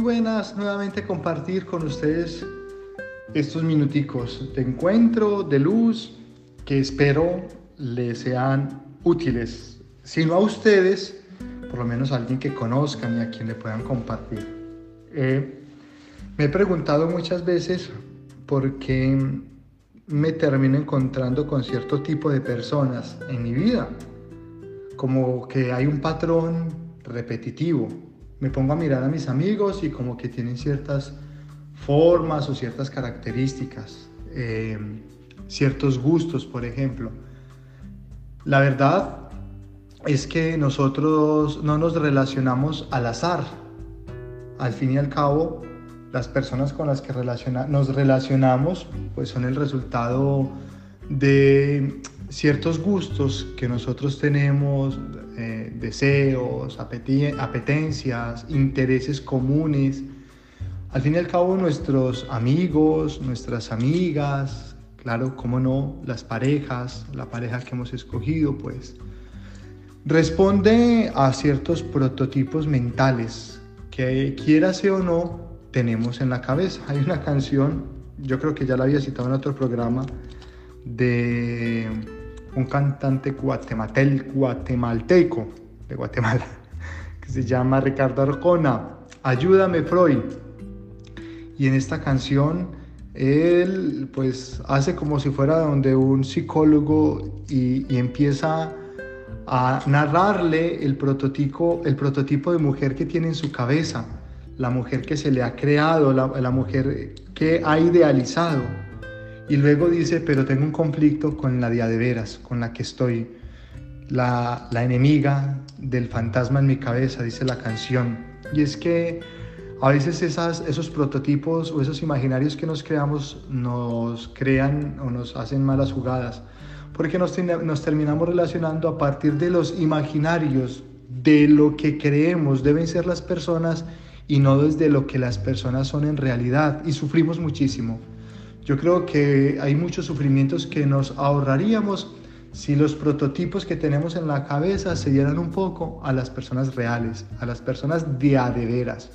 buenas nuevamente compartir con ustedes estos minuticos de encuentro, de luz, que espero les sean útiles. Si no a ustedes, por lo menos a alguien que conozcan y a quien le puedan compartir. Eh, me he preguntado muchas veces por qué me termino encontrando con cierto tipo de personas en mi vida. Como que hay un patrón repetitivo. Me pongo a mirar a mis amigos y como que tienen ciertas formas o ciertas características, eh, ciertos gustos, por ejemplo. La verdad es que nosotros no nos relacionamos al azar. Al fin y al cabo, las personas con las que nos relacionamos pues son el resultado de ciertos gustos que nosotros tenemos, eh, deseos, apetencias, intereses comunes. Al fin y al cabo nuestros amigos, nuestras amigas, claro, cómo no, las parejas, la pareja que hemos escogido, pues responde a ciertos prototipos mentales que quiera o no tenemos en la cabeza. Hay una canción, yo creo que ya la había citado en otro programa, de un cantante guatemalteco de Guatemala, que se llama Ricardo Arcona, Ayúdame Freud. Y en esta canción él pues hace como si fuera donde un psicólogo y, y empieza a narrarle el prototipo, el prototipo de mujer que tiene en su cabeza la mujer que se le ha creado, la, mujer que ha idealizado. Y luego dice, pero tengo un conflicto con la diadeveras, con la que estoy, la, enemiga del fantasma en mi cabeza, dice la canción. Y es que a veces esos prototipos o esos imaginarios que nos creamos nos crean o nos hacen malas jugadas, porque nos, nos terminamos relacionando a partir de los imaginarios, de lo que creemos deben ser las personas y no desde lo que las personas son en realidad y sufrimos muchísimo. Yo creo que hay muchos sufrimientos que nos ahorraríamos si los prototipos que tenemos en la cabeza se dieran un poco a las personas reales, a las personas de a de veras.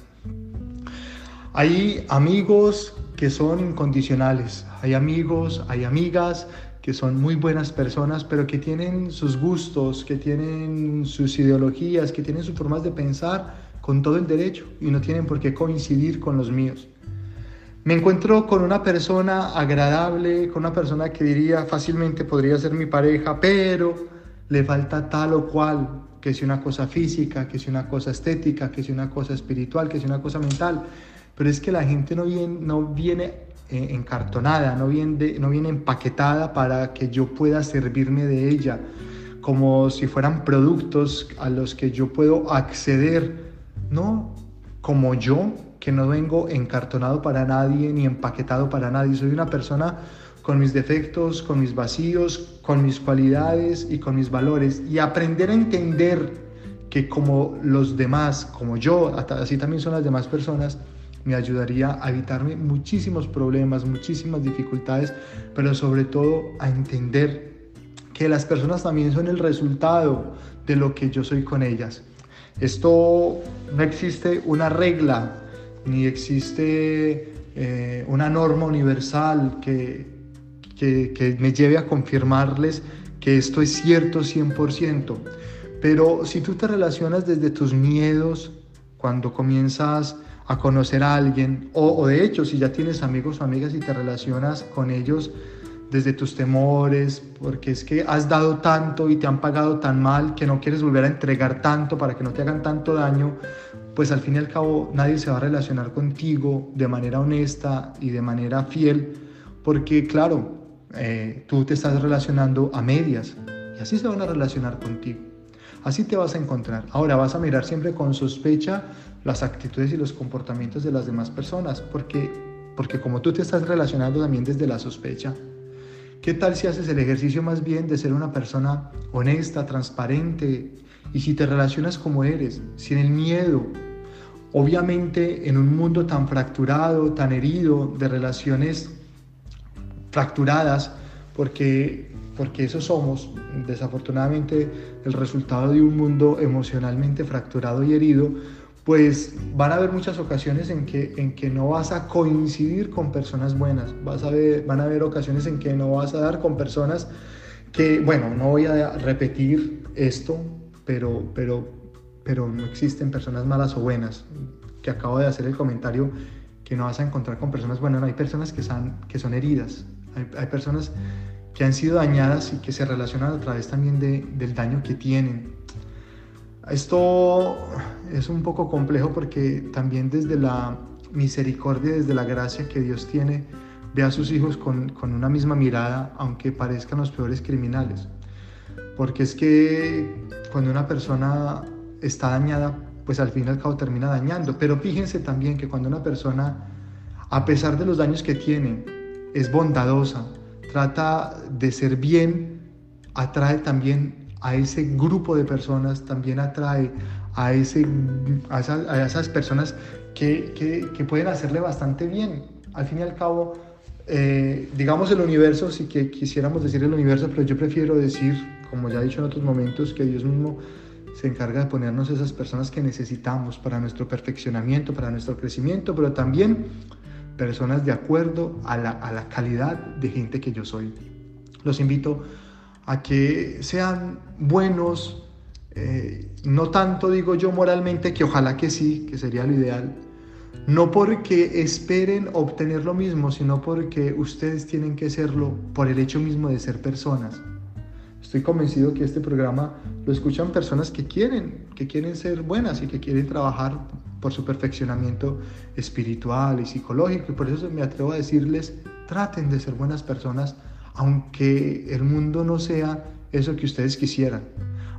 Hay amigos que son incondicionales, hay amigos, hay amigas que son muy buenas personas, pero que tienen sus gustos, que tienen sus ideologías, que tienen sus formas de pensar con todo el derecho y no tienen por qué coincidir con los míos. Me encuentro con una persona agradable, con una persona que diría fácilmente podría ser mi pareja, pero le falta tal o cual, que sea una cosa física, que sea una cosa estética, que sea una cosa espiritual, que sea una cosa mental. Pero es que la gente no viene, eh, encartonada, no viene, no viene empaquetada para que yo pueda servirme de ella, como si fueran productos a los que yo puedo acceder no como yo, que no vengo encartonado para nadie ni empaquetado para nadie. Soy una persona con mis defectos, con mis vacíos, con mis cualidades y con mis valores. Y aprender a entender que como los demás, como yo, así también son las demás personas, me ayudaría a evitarme muchísimos problemas, muchísimas dificultades, pero sobre todo a entender que las personas también son el resultado de lo que yo soy con ellas. Esto no existe una regla, ni existe eh, una norma universal que, que, me lleve a confirmarles que esto es cierto 100%. Pero si tú te relacionas desde tus miedos, cuando comienzas a conocer a alguien, o, o de hecho si ya tienes amigos o amigas y te relacionas con ellos, desde tus temores, porque es que has dado tanto y te han pagado tan mal que no quieres volver a entregar tanto para que no te hagan tanto daño, pues al fin y al cabo nadie se va a relacionar contigo de manera honesta y de manera fiel, porque claro, eh, tú te estás relacionando a medias y así se van a relacionar contigo. Así te vas a encontrar. Ahora vas a mirar siempre con sospecha las actitudes y los comportamientos de las demás personas, porque, porque como tú te estás relacionando también desde la sospecha, ¿Qué tal si haces el ejercicio más bien de ser una persona honesta, transparente y si te relacionas como eres, sin el miedo? Obviamente en un mundo tan fracturado, tan herido, de relaciones fracturadas, porque, porque eso somos, desafortunadamente, el resultado de un mundo emocionalmente fracturado y herido, pues van a haber muchas ocasiones en que, en que no vas a coincidir con personas buenas, vas a ver, van a haber ocasiones en que no vas a dar con personas que, bueno, no voy a repetir esto, pero, pero, pero no existen personas malas o buenas, que acabo de hacer el comentario que no vas a encontrar con personas buenas, hay personas que son, que son heridas, hay, hay personas que han sido dañadas y que se relacionan a través también de, del daño que tienen. Esto es un poco complejo porque también desde la misericordia, desde la gracia que Dios tiene, ve a sus hijos con, con una misma mirada, aunque parezcan los peores criminales. Porque es que cuando una persona está dañada, pues al fin y al cabo termina dañando. Pero fíjense también que cuando una persona, a pesar de los daños que tiene, es bondadosa, trata de ser bien, atrae también a ese grupo de personas, también atrae a, ese, a, esas, personas que, que, pueden hacerle bastante bien. Al fin y al cabo, eh, digamos el universo, sí que quisiéramos decir el universo, pero yo prefiero decir, como ya he dicho en otros momentos, que Dios mismo se encarga de ponernos esas personas que necesitamos para nuestro perfeccionamiento, para nuestro crecimiento, pero también personas de acuerdo a la, calidad de gente que yo soy. Los invito a que sean buenos, eh, no tanto digo yo moralmente, que ojalá que sí, que sería lo ideal, no porque esperen obtener lo mismo, sino porque ustedes tienen que serlo por el hecho mismo de ser personas. Estoy convencido que este programa lo escuchan personas que quieren, que quieren ser buenas y que quieren trabajar por su perfeccionamiento espiritual y psicológico. Y por eso me atrevo a decirles, traten de ser buenas personas, aunque el mundo no sea eso que ustedes quisieran,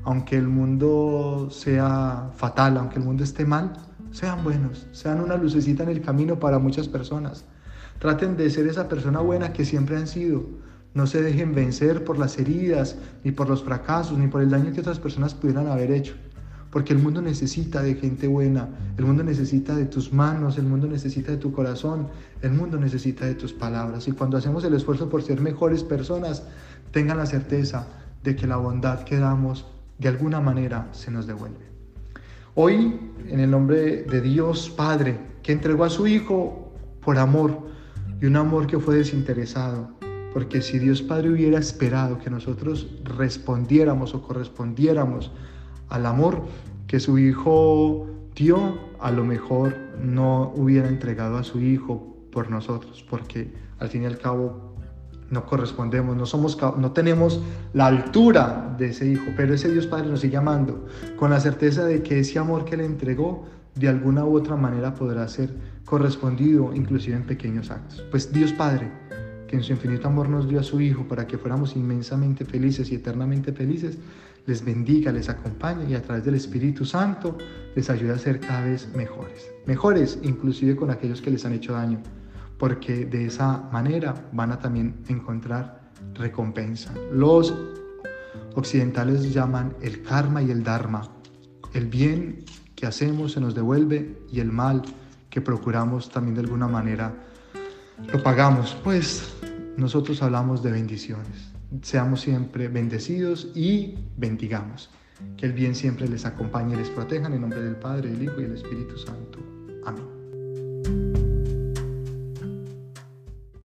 aunque el mundo sea fatal, aunque el mundo esté mal, sean buenos, sean una lucecita en el camino para muchas personas. Traten de ser esa persona buena que siempre han sido. No se dejen vencer por las heridas, ni por los fracasos, ni por el daño que otras personas pudieran haber hecho porque el mundo necesita de gente buena, el mundo necesita de tus manos, el mundo necesita de tu corazón, el mundo necesita de tus palabras. Y cuando hacemos el esfuerzo por ser mejores personas, tengan la certeza de que la bondad que damos de alguna manera se nos devuelve. Hoy, en el nombre de Dios Padre, que entregó a su Hijo por amor, y un amor que fue desinteresado, porque si Dios Padre hubiera esperado que nosotros respondiéramos o correspondiéramos al amor que su hijo dio, a lo mejor no hubiera entregado a su hijo por nosotros, porque al fin y al cabo no correspondemos, no, somos, no tenemos la altura de ese hijo, pero ese Dios Padre nos sigue amando, con la certeza de que ese amor que le entregó de alguna u otra manera podrá ser correspondido, inclusive en pequeños actos. Pues Dios Padre, que en su infinito amor nos dio a su Hijo para que fuéramos inmensamente felices y eternamente felices, les bendiga, les acompañe y a través del Espíritu Santo les ayude a ser cada vez mejores. Mejores inclusive con aquellos que les han hecho daño, porque de esa manera van a también encontrar recompensa. Los occidentales llaman el karma y el dharma. El bien que hacemos se nos devuelve y el mal que procuramos también de alguna manera lo pagamos. Pues nosotros hablamos de bendiciones seamos siempre bendecidos y bendigamos. Que el bien siempre les acompañe y les proteja en el nombre del Padre, del Hijo y del Espíritu Santo. Amén.